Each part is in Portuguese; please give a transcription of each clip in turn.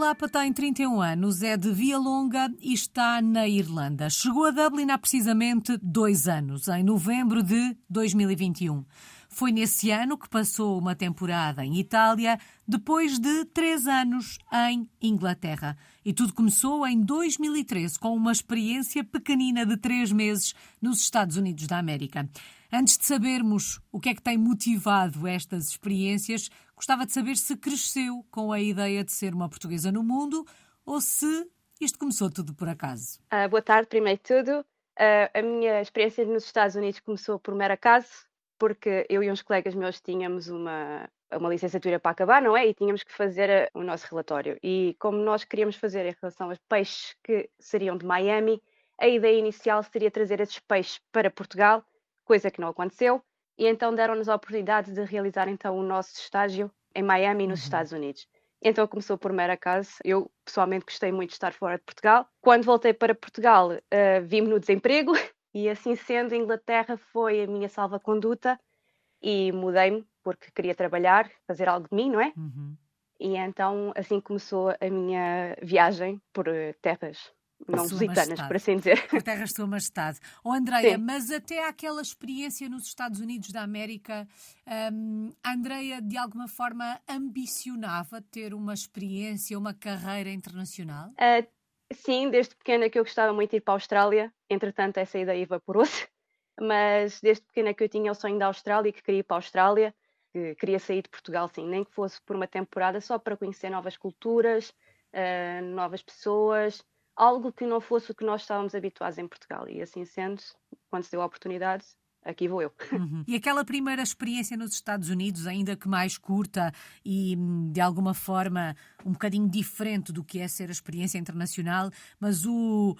Lapa tem 31 anos, é de Via Longa e está na Irlanda. Chegou a Dublin há precisamente dois anos, em novembro de 2021. Foi nesse ano que passou uma temporada em Itália, depois de três anos em Inglaterra. E tudo começou em 2013 com uma experiência pequenina de três meses nos Estados Unidos da América. Antes de sabermos o que é que tem motivado estas experiências, gostava de saber se cresceu com a ideia de ser uma portuguesa no mundo ou se isto começou tudo por acaso. Uh, boa tarde, primeiro de tudo. Uh, a minha experiência nos Estados Unidos começou por mero acaso porque eu e uns colegas meus tínhamos uma, uma licenciatura para acabar, não é? E tínhamos que fazer o nosso relatório. E como nós queríamos fazer em relação aos peixes que seriam de Miami, a ideia inicial seria trazer esses peixes para Portugal, coisa que não aconteceu, e então deram-nos a oportunidade de realizar então o nosso estágio em Miami, nos uhum. Estados Unidos. Então começou por mero acaso. Eu pessoalmente gostei muito de estar fora de Portugal. Quando voltei para Portugal, uh, vi-me no desemprego E assim sendo, Inglaterra foi a minha salva-conduta e mudei-me porque queria trabalhar, fazer algo de mim, não é? Uhum. E então assim começou a minha viagem por eh, terras não lusitanas, por assim dizer. Por terras de Sua Majestade. Oh, Andreia, mas até aquela experiência nos Estados Unidos da América, um, a Andreia de alguma forma ambicionava ter uma experiência, uma carreira internacional? Uh, Sim, desde pequena que eu gostava muito de ir para a Austrália, entretanto essa ideia evaporou-se, mas desde pequena que eu tinha o sonho da Austrália, que queria ir para a Austrália, que queria sair de Portugal, sim, nem que fosse por uma temporada só para conhecer novas culturas, uh, novas pessoas, algo que não fosse o que nós estávamos habituados em Portugal. E assim sendo, quando se deu a oportunidade, aqui vou eu. Uhum. E aquela primeira experiência nos Estados Unidos, ainda que mais curta e hum, de alguma forma um bocadinho diferente do que é ser a experiência internacional, mas o,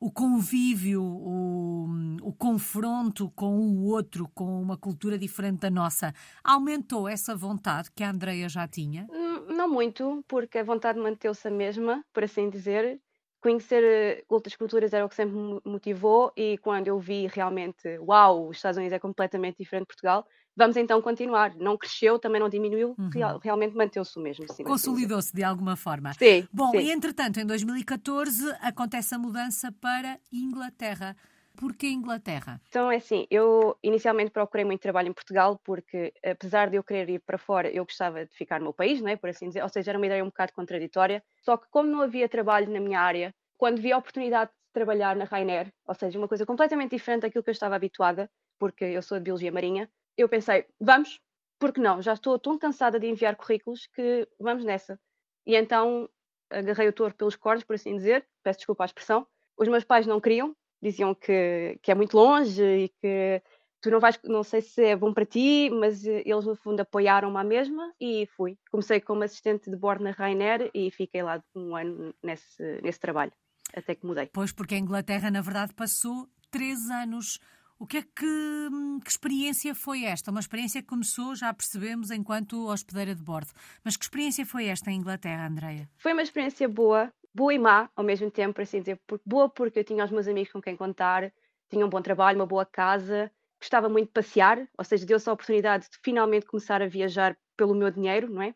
o convívio, o, o confronto com o outro, com uma cultura diferente da nossa, aumentou essa vontade que a Andreia já tinha? Hum, não muito, porque a vontade manteve-se a mesma, por assim dizer conhecer eh, outras culturas era o que sempre me motivou e quando eu vi realmente, uau, os Estados Unidos é completamente diferente de Portugal, vamos então continuar. Não cresceu, também não diminuiu, uhum. real, realmente manteve-se o mesmo. Consolidou-se de alguma forma. Sim. Bom, sim. e entretanto, em 2014 acontece a mudança para Inglaterra. Porquê Inglaterra? Então é assim, eu inicialmente procurei muito trabalho em Portugal porque apesar de eu querer ir para fora, eu gostava de ficar no meu país, não é? por assim dizer, ou seja, era uma ideia um bocado contraditória, só que como não havia trabalho na minha área, quando vi a oportunidade de trabalhar na Rainer, ou seja, uma coisa completamente diferente daquilo que eu estava habituada, porque eu sou de Biologia Marinha, eu pensei, vamos, porque não? Já estou tão cansada de enviar currículos que vamos nessa. E então agarrei o touro pelos cornos, por assim dizer, peço desculpa à expressão. Os meus pais não queriam, diziam que, que é muito longe e que tu não vais, não sei se é bom para ti, mas eh, eles no fundo apoiaram-me à mesma e fui. Comecei como assistente de bordo na Rainer e fiquei lá um ano nesse, nesse trabalho, até que mudei. Pois, porque a Inglaterra, na verdade, passou três anos. O que é que, hum, que experiência foi esta? Uma experiência que começou, já percebemos, enquanto hospedeira de bordo. Mas que experiência foi esta em Inglaterra, Andreia? Foi uma experiência boa, boa e má ao mesmo tempo, por assim dizer. Boa porque eu tinha os meus amigos com quem contar, tinha um bom trabalho, uma boa casa, gostava muito de passear, ou seja, deu-se a oportunidade de finalmente começar a viajar pelo meu dinheiro, não é?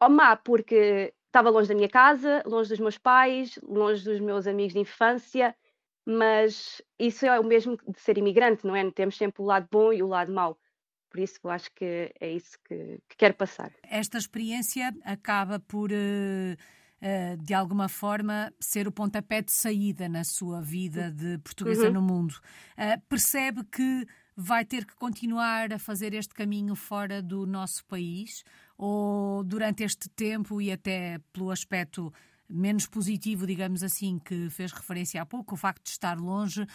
Ou má porque estava longe da minha casa, longe dos meus pais, longe dos meus amigos de infância, mas isso é o mesmo de ser imigrante, não é? Temos sempre o lado bom e o lado mau. Por isso, eu acho que é isso que, que quero passar. Esta experiência acaba por, uh, de alguma forma, ser o pontapé de saída na sua vida de portuguesa uhum. no mundo. Uh, percebe que vai ter que continuar a fazer este caminho fora do nosso país? Ou durante este tempo e até pelo aspecto menos positivo, digamos assim, que fez referência há pouco, o facto de estar longe,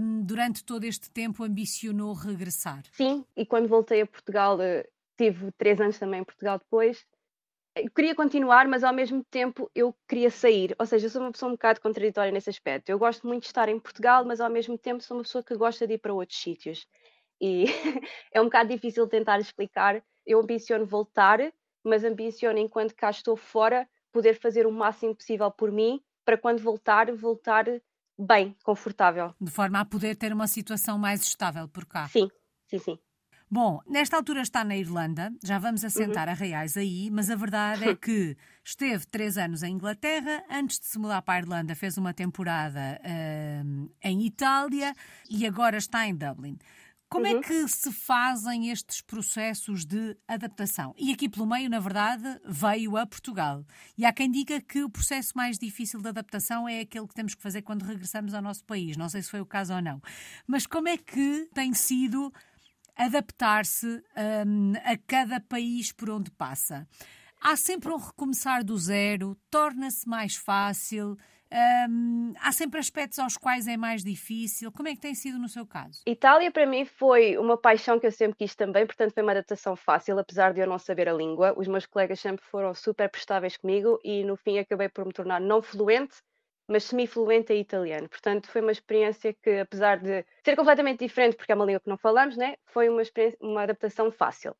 um, durante todo este tempo ambicionou regressar? Sim, e quando voltei a Portugal, eh, tive três anos também em Portugal depois, eu queria continuar, mas ao mesmo tempo eu queria sair. Ou seja, eu sou uma pessoa um bocado contraditória nesse aspecto. Eu gosto muito de estar em Portugal, mas ao mesmo tempo sou uma pessoa que gosta de ir para outros sítios. E é um bocado difícil tentar explicar. Eu ambiciono voltar, mas ambiciono, enquanto cá estou fora, poder fazer o máximo possível por mim para quando voltar, voltar bem, confortável. De forma a poder ter uma situação mais estável por cá. Sim, sim, sim. Bom, nesta altura está na Irlanda, já vamos assentar uhum. a reais aí, mas a verdade é que esteve três anos em Inglaterra, antes de se mudar para a Irlanda fez uma temporada uh, em Itália e agora está em Dublin. Como é uhum. é que se fazem estes processos de adaptação? E aqui pelo meio, na verdade, veio a Portugal. E há quem diga que o processo mais difícil de adaptação é aquele que temos que fazer quando regressamos ao nosso país. Não sei se foi o caso ou não. Mas como é que tem sido adaptar-se um, a cada país por onde passa? Há sempre um recomeçar do zero, torna-se mais fácil, um, há sempre aspectos aos quais é mais difícil. Como é que tem sido no seu caso? Itália, para mim, foi uma paixão que eu sempre quis também, portanto, foi uma adaptação fácil, apesar de eu não saber a língua. Os meus colegas sempre foram super prestáveis comigo e, no fim, acabei por me tornar não fluente, mas semi-fluente em italiano. Portanto, foi uma experiência que, apesar de ser completamente diferente, porque é uma língua que não falamos, né, foi uma, uma adaptação fácil.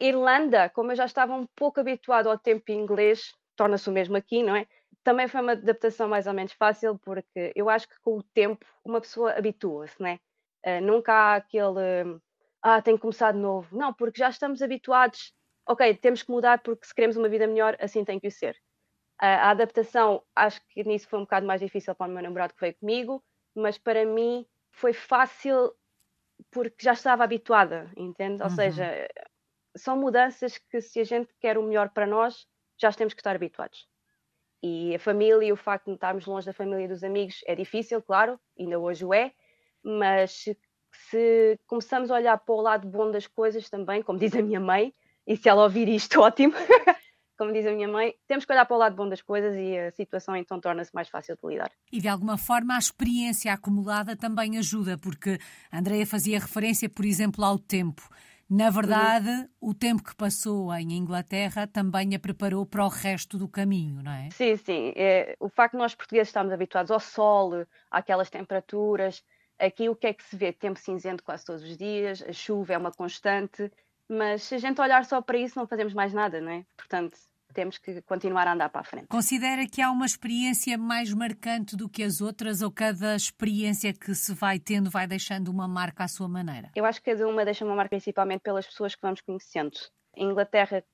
Irlanda, como eu já estava um pouco habituado ao tempo inglês, torna-se o mesmo aqui, não é? também foi uma adaptação mais ou menos fácil, porque eu acho que com o tempo uma pessoa habitua-se, né? Uh, nunca há aquele, ah, tem que começar de novo. Não, porque já estamos habituados, ok, temos que mudar porque se queremos uma vida melhor, assim tem que ser. A adaptação, acho que nisso foi um bocado mais difícil para o meu namorado que veio comigo, mas para mim foi fácil porque já estava habituada, entende? Ou uhum. seja, são mudanças que se a gente quer o melhor para nós, já temos que estar habituados. E a família, o facto de estarmos longe da família e dos amigos é difícil, claro, ainda hoje o é, mas se começamos a olhar para o lado bom das coisas também, como diz a minha mãe, e se ela ouvir isto, ótimo, como diz a minha mãe, temos que olhar para o lado bom das coisas e a situação então torna-se mais fácil de lidar. E de alguma forma a experiência acumulada também ajuda, porque a Andrea fazia referência, por exemplo, ao tempo. Na verdade, uhum. o tempo que passou em Inglaterra também a preparou para o resto do caminho, não é? Sim, sim. É, o facto de nós portugueses estarmos habituados ao sol, àquelas temperaturas, aqui o que é que se vê? Tempo cinzento quase todos os dias, a chuva é uma constante, mas se a gente olhar só para isso não fazemos mais nada, não é? Portanto, temos que continuar a andar para a frente. Considera que há uma experiência mais marcante do que as outras ou cada experiência que se vai tendo vai deixando uma marca à sua maneira? Eu acho que cada uma deixa uma marca principalmente pelas pessoas que vamos conhecendo. A Inglaterra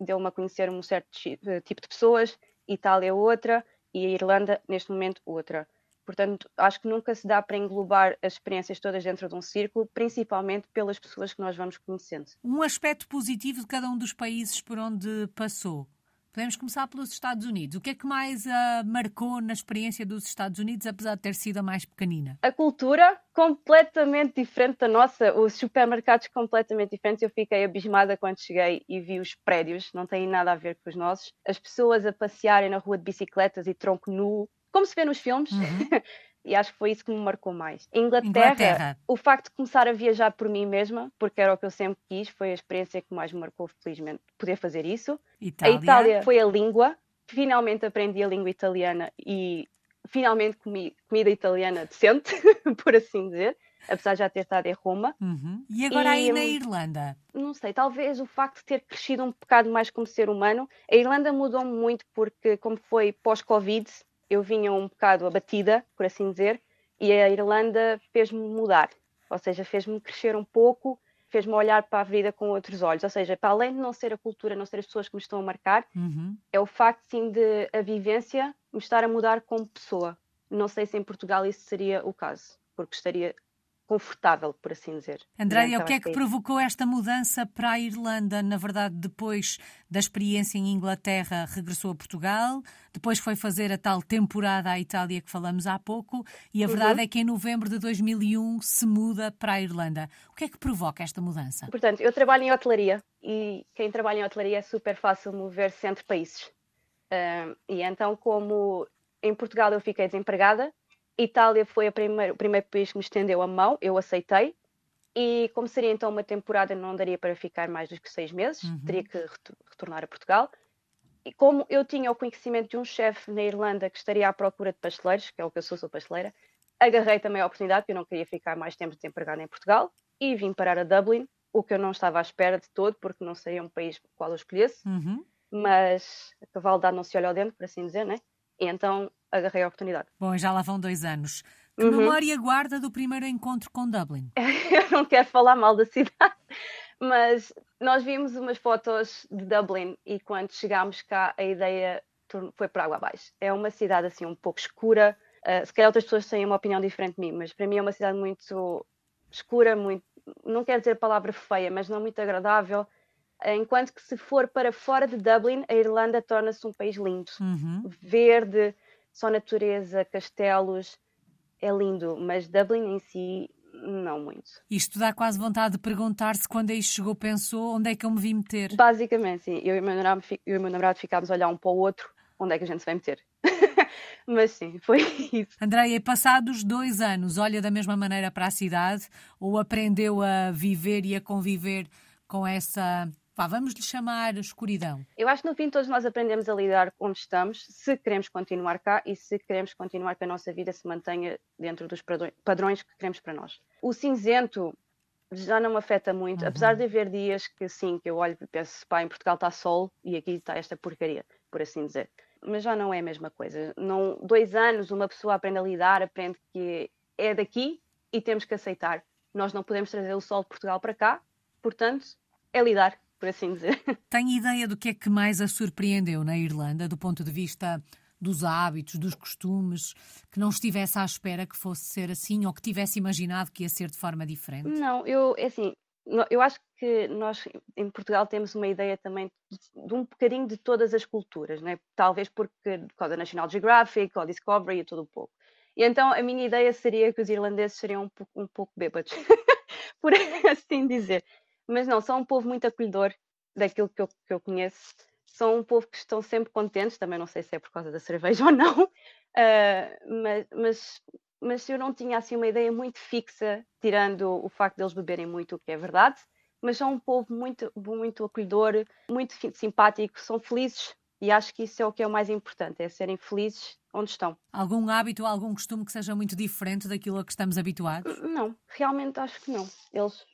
deu-me a conhecer um certo eh, tipo de pessoas, Itália outra e a Irlanda neste momento outra. Portanto, acho que nunca se dá para englobar as experiências todas dentro de um círculo, principalmente pelas pessoas que nós vamos conhecendo. Um aspecto positivo de cada um dos países por onde passou. Podemos começar pelos Estados Unidos. O que é que mais uh, marcou na experiência dos Estados Unidos, apesar de ter sido a mais pequenina? A cultura completamente diferente da nossa, os supermercados completamente diferentes. Eu fiquei abismada quando cheguei e vi os prédios, não têm nada a ver com os nossos. As pessoas a passearem na rua de bicicletas e tronco nu, como se vê nos filmes. Uhum. e acho que foi isso que me marcou mais. Inglaterra, Inglaterra, o facto de começar a viajar por mim mesma, porque era o que eu sempre quis, foi a experiência que mais me marcou, felizmente, poder fazer isso. Itália. A Itália foi a língua, finalmente aprendi a língua italiana e finalmente comi comida italiana decente, por assim dizer. Apesar de já ter estado em Roma. Uhum. E agora e, aí na Irlanda? Não sei, talvez o facto de ter crescido um bocado mais como ser humano. A Irlanda mudou muito porque, como foi pós-Covid, eu vinha um bocado abatida, por assim dizer, e a Irlanda fez-me mudar, ou seja, fez-me crescer um pouco, fez-me olhar para a vida com outros olhos. Ou seja, para além de não ser a cultura, não ser as pessoas que me estão a marcar, uhum. é o facto, sim, de a vivência me estar a mudar como pessoa. Não sei se em Portugal isso seria o caso, porque estaria confortável, por assim dizer. Andréia, o que é que provocou esta mudança para a Irlanda? Na verdade, depois da experiência em Inglaterra, regressou a Portugal, depois foi fazer a tal temporada à Itália que falamos há pouco, e a uhum. verdade é que em novembro de 2001 se muda para a Irlanda. O que é que provoca esta mudança? Portanto, eu trabalho em hotelaria e quem trabalha em hotelaria é super fácil mover-se entre países. Uh, e então, como em Portugal eu fiquei desempregada, Itália foi primeira, o primeiro país que me estendeu a mão, eu aceitei. E como seria então uma temporada, não daria para ficar mais do que seis meses, uhum. teria que retornar a Portugal. E como eu tinha o conhecimento de um chefe na Irlanda que estaria à procura de pasteleiros, que é o que eu sou, sou pasteleira, agarrei também a oportunidade, porque eu não queria ficar mais tempo desempregada em Portugal, e vim parar a Dublin, o que eu não estava à espera de todo, porque não seria um país para o qual eu escolhesse, uhum. mas a cavalo dado não se olha ao dentro, por assim dizer, né? E então agarrei a oportunidade. Bom, já lá vão dois anos. Que uhum. memória guarda do primeiro encontro com Dublin? Eu não quero falar mal da cidade, mas nós vimos umas fotos de Dublin e quando chegámos cá a ideia foi para água abaixo. É uma cidade assim um pouco escura. Uh, se calhar outras pessoas têm uma opinião diferente de mim, mas para mim é uma cidade muito escura, muito, não quero dizer a palavra feia, mas não muito agradável. Enquanto que se for para fora de Dublin, a Irlanda torna-se um país lindo. Uhum. Verde, só natureza, castelos, é lindo, mas Dublin em si não muito. Isto dá quase vontade de perguntar se quando aí chegou pensou onde é que eu me vi meter. Basicamente, sim. Eu e o meu namorado, eu e meu namorado ficámos a olhar um para o outro, onde é que a gente se vai meter. Mas sim, foi isso. Andréia, passados dois anos, olha da mesma maneira para a cidade ou aprendeu a viver e a conviver com essa Pá, vamos lhe chamar escuridão. Eu acho que no fim todos nós aprendemos a lidar onde estamos, se queremos continuar cá e se queremos continuar que a nossa vida se mantenha dentro dos padrões que queremos para nós. O cinzento já não me afeta muito, uhum. apesar de haver dias que sim, que eu olho e penso, pá, em Portugal está sol e aqui está esta porcaria, por assim dizer. Mas já não é a mesma coisa. Não, dois anos uma pessoa aprende a lidar, aprende que é daqui e temos que aceitar. Nós não podemos trazer o sol de Portugal para cá, portanto, é lidar por assim dizer. Tem ideia do que é que mais a surpreendeu na Irlanda, do ponto de vista dos hábitos, dos costumes, que não estivesse à espera que fosse ser assim ou que tivesse imaginado que ia ser de forma diferente? Não, eu, é assim, eu acho que nós em Portugal temos uma ideia também de um bocadinho de todas as culturas, né? talvez porque por causa da National Geographic ou Discovery e tudo um pouco. E então a minha ideia seria que os irlandeses seriam um pouco, um pouco bêbados, por assim dizer. Mas não, são um povo muito acolhedor daquilo que eu, que eu conheço. São um povo que estão sempre contentes, também não sei se é por causa da cerveja ou não, uh, mas, mas, mas eu não tinha assim uma ideia muito fixa, tirando o facto deles beberem muito, o que é verdade, mas são um povo muito, muito acolhedor, muito simpático, são felizes e acho que isso é o que é o mais importante, é serem felizes onde estão. Algum hábito, algum costume que seja muito diferente daquilo a que estamos habituados? Não, realmente acho que não. Eles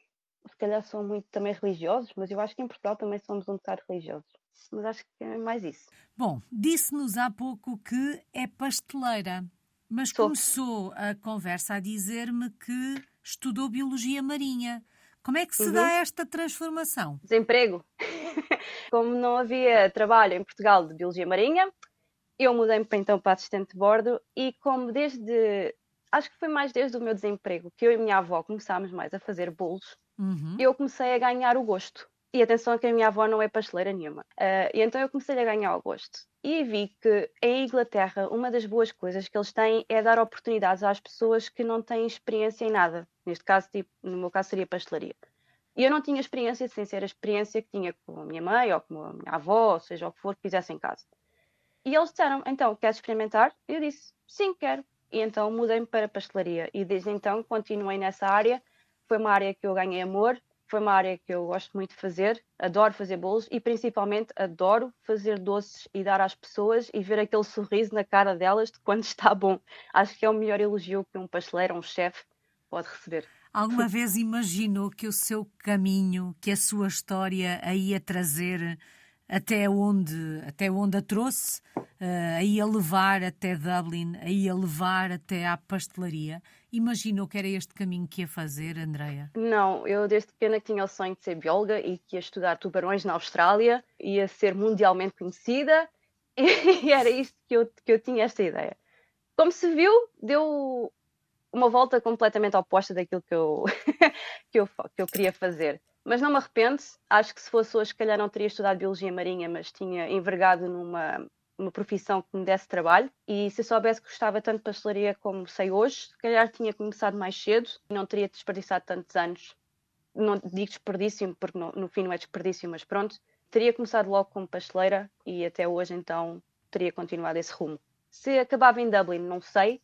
se calhar são muito também religiosos, mas eu acho que em Portugal também somos um bocado religiosos. Mas acho que é mais isso. Bom, disse-nos há pouco que é pasteleira, mas Sou. começou a conversa a dizer-me que estudou Biologia Marinha. Como é que se uhum. dá esta transformação? Desemprego. Como não havia trabalho em Portugal de Biologia Marinha, eu mudei-me então para assistente de bordo e como desde, acho que foi mais desde o meu desemprego, que eu e a minha avó começámos mais a fazer bolos, uhum. eu comecei a ganhar o gosto. E atenção que a minha avó não é pasteleira nenhuma. Uh, e então eu comecei a ganhar o gosto. E vi que em Inglaterra uma das boas coisas que eles têm é dar oportunidades às pessoas que não têm experiência em nada. Neste caso, tipo, no meu caso seria pastelaria. E eu não tinha experiência sem ser a experiência que tinha com a minha mãe ou com a minha avó, ou seja, o que for que fizesse em casa. E eles disseram, então, queres experimentar? E eu disse, sim, quero. E então mudei-me para pastelaria. E desde então continuei nessa área foi uma área que eu ganhei amor, foi uma área que eu gosto muito de fazer, adoro fazer bolos e principalmente adoro fazer doces e dar às pessoas e ver aquele sorriso na cara delas de quando está bom. Acho que é o melhor elogio que um pasteleiro um chefe pode receber. Alguma vez imaginou que o seu caminho, que a sua história a ia trazer até onde, até onde a trouxe, uh, a ia levar até Dublin, a ia levar até à pastelaria. Imaginou que era este caminho que ia fazer, Andreia? Não, eu desde pequena tinha o sonho de ser bióloga e que ia estudar tubarões na Austrália, ia ser mundialmente conhecida e era isto que eu, que eu tinha esta ideia. Como se viu, deu uma volta completamente oposta daquilo que eu, que eu, que eu queria fazer. Mas não me arrependo, acho que se fosse hoje, se calhar não teria estudado Biologia Marinha, mas tinha envergado numa uma profissão que me desse trabalho e se eu soubesse que gostava tanto de pastelaria como sei hoje, se calhar tinha começado mais cedo e não teria desperdiçado tantos anos. Não digo desperdício porque no, no fim não é desperdício, mas pronto, teria começado logo como pasteleira e até hoje então teria continuado esse rumo. Se acabava em Dublin, não sei,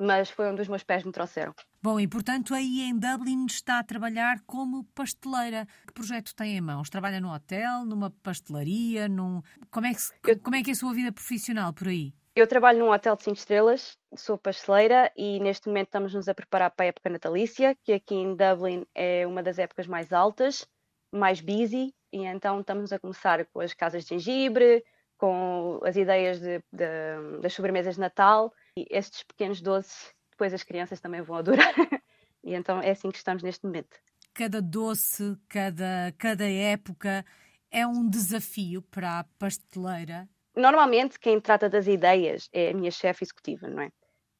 mas foi onde os meus pés me trouxeram. Bom, e portanto aí em Dublin está a trabalhar como pasteleira. Que projeto tem em mãos? Trabalha num hotel, numa pastelaria? Num... Como, é que, eu... como é que é a sua vida profissional por aí? Eu trabalho num hotel de 5 estrelas, sou pasteleira e neste momento estamos-nos a preparar para a época natalícia, que aqui em Dublin é uma das épocas mais altas, mais busy, e então estamos a começar com as casas de gengibre, com as ideias de, de, das sobremesas de Natal e estes pequenos doces, depois as crianças também vão adorar. e então é assim que estamos neste momento. Cada doce, cada, cada época é um desafio para a pasteleira? Normalmente quem trata das ideias é a minha chefe executiva, não é?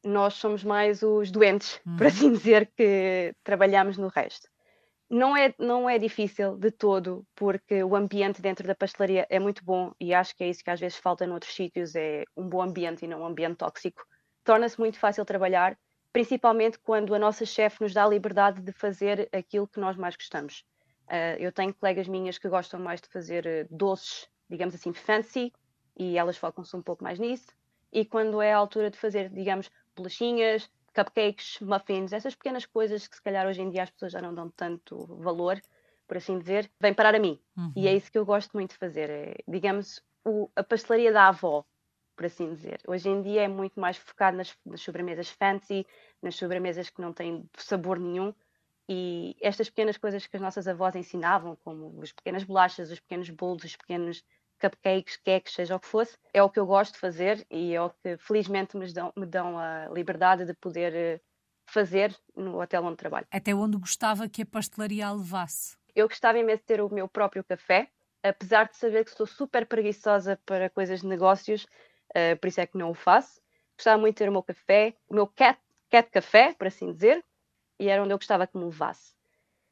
Nós somos mais os doentes, uhum. por assim dizer, que trabalhamos no resto. Não é, não é difícil de todo, porque o ambiente dentro da pastelaria é muito bom e acho que é isso que às vezes falta noutros sítios, é um bom ambiente e não um ambiente tóxico. Torna-se muito fácil trabalhar, principalmente quando a nossa chefe nos dá a liberdade de fazer aquilo que nós mais gostamos. Uh, eu tenho colegas minhas que gostam mais de fazer uh, doces, digamos assim, fancy, e elas focam-se um pouco mais nisso. E quando é a altura de fazer, digamos, bolachinhas, cupcakes, muffins, essas pequenas coisas que se calhar hoje em dia as pessoas já não dão tanto valor, por assim dizer, vem parar a mim. Uhum. E é isso que eu gosto muito de fazer. É, digamos, o, a pastelaria da avó, por assim dizer. Hoje em dia é muito mais focado nas, nas sobremesas fancy, nas sobremesas que não têm sabor nenhum, e estas pequenas coisas que as nossas avós ensinavam, como as pequenas bolachas, os pequenos bolos, os pequenos cupcakes, queques, seja o que fosse, é o que eu gosto de fazer e é o que felizmente me dão, me dão a liberdade de poder eh, fazer no hotel onde trabalho. Até onde gostava que a pastelaria a levasse? Eu gostava imenso de ter o meu próprio café, apesar de saber que sou super preguiçosa para coisas de negócios, uh, por isso é que não o faço. Gostava muito de ter o meu café, o meu cat, cat café, por assim dizer, e era onde eu gostava que me levasse.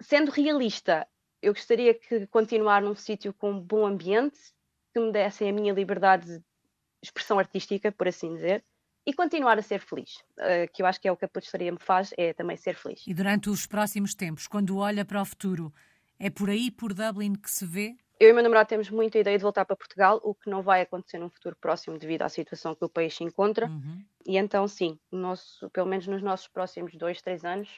Sendo realista, eu gostaria que continuar num sítio com bom ambiente, que me dessem a minha liberdade de expressão artística, por assim dizer, e continuar a ser feliz, uh, que eu acho que é o que a pastelaria me faz, é também ser feliz. E durante os próximos tempos, quando olha para o futuro, é por aí, por Dublin, que se vê? Eu e o meu namorado temos muita ideia de voltar para Portugal, o que não vai acontecer num futuro próximo devido à situação que o país se encontra. Uhum. E então, sim, nosso, pelo menos nos nossos próximos dois, três anos,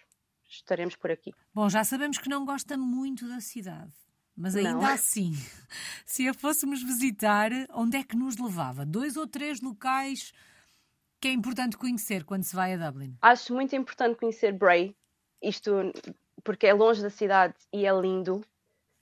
estaremos por aqui. Bom, já sabemos que não gosta muito da cidade. Mas ainda não. assim, se a fôssemos visitar, onde é que nos levava? Dois ou três locais que é importante conhecer quando se vai a Dublin? Acho muito importante conhecer Bray, isto porque é longe da cidade e é lindo.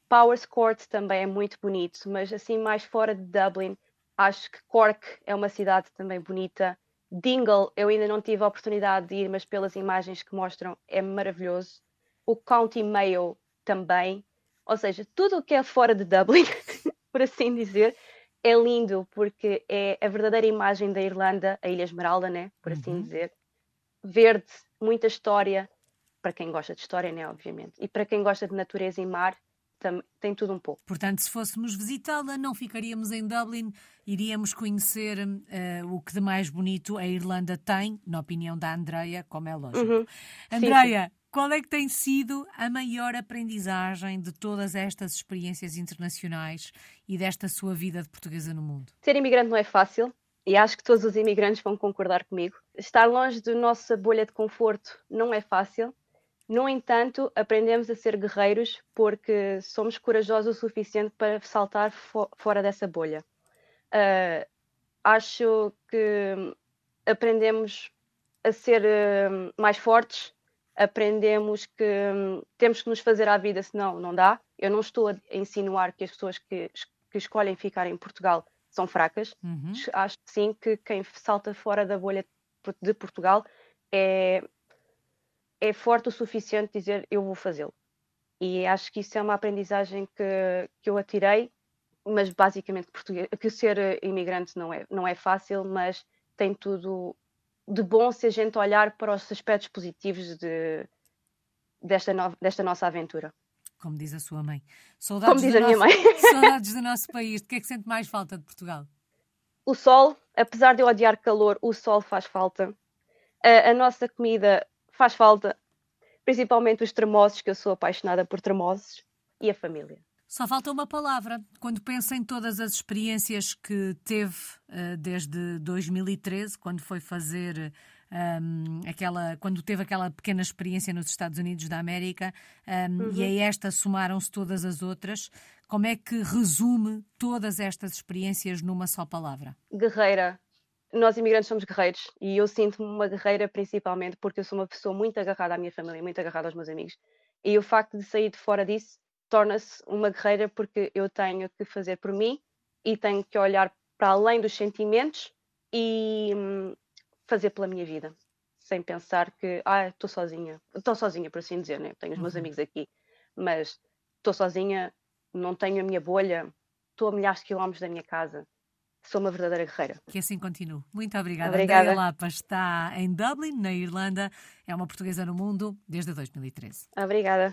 Powers Court também é muito bonito, mas assim mais fora de Dublin, acho que Cork é uma cidade também bonita. Dingle, eu ainda não tive a oportunidade de ir, mas pelas imagens que mostram é maravilhoso. O County Mayo também. Ou seja, tudo o que é fora de Dublin, por assim dizer, é lindo porque é a verdadeira imagem da Irlanda, a Ilha Esmeralda, né? Por assim uhum. dizer. Verde, muita história, para quem gosta de história, né? Obviamente. E para quem gosta de natureza e mar, tem tudo um pouco. Portanto, se fôssemos visitá-la, não ficaríamos em Dublin, iríamos conhecer uh, o que de mais bonito a Irlanda tem, na opinião da Andreia, como é lógico. Uhum. Andreia, qual é que tem sido a maior aprendizagem de todas estas experiências internacionais e desta sua vida de portuguesa no mundo? Ser imigrante não é fácil. E acho que todos os imigrantes vão concordar comigo. Estar longe da nossa bolha de conforto não é fácil no entanto, aprendemos a ser guerreiros porque somos corajosos o suficiente para saltar fo fora dessa bolha. Uh, acho que aprendemos a ser uh, mais fortes, aprendemos que um, temos que nos fazer à vida, senão não dá. Eu não estou a insinuar que as pessoas que, que escolhem ficar em Portugal são fracas. Uhum. Acho sim que quem salta fora da bolha de Portugal é é forte o suficiente dizer eu vou fazê-lo. E acho que isso é uma aprendizagem que, que eu atirei, mas basicamente português, que ser imigrante não é, não é fácil, mas tem tudo de bom se a gente olhar para os aspectos positivos de, desta, no, desta nossa aventura. Como diz a sua mãe. Saudades Como diz a minha nosso, mãe. saudades do nosso país. De que é que sente mais falta de Portugal? O sol, apesar de eu odiar calor, o sol faz falta. A, a nossa comida faz falta, principalmente os tremosos, que eu sou apaixonada por tremosos, e a família. Só falta uma palavra. Quando pensa em todas as experiências que teve uh, desde 2013, quando foi fazer um, aquela, quando teve aquela pequena experiência nos Estados Unidos da América, um, uhum. e a esta somaram-se todas as outras, como é que resume todas estas experiências numa só palavra? Guerreira, nós imigrantes somos guerreiros e eu sinto-me uma guerreira principalmente porque eu sou uma pessoa muito agarrada à minha família, muito agarrada aos meus amigos. E o facto de sair de fora disso torna-se uma guerreira porque eu tenho que fazer por mim e tenho que olhar para além dos sentimentos e hum, fazer pela minha vida, sem pensar que, ah, estou sozinha, estou sozinha, por assim dizer, né? tenho os meus uhum. amigos aqui, mas estou sozinha, não tenho a minha bolha, estou a milhares de quilómetros da minha casa. Sou uma verdadeira guerreira. Que assim continue. Muito obrigada. obrigada. Andrea Lapa está em Dublin, na Irlanda. É uma portuguesa no mundo desde 2013. Obrigada.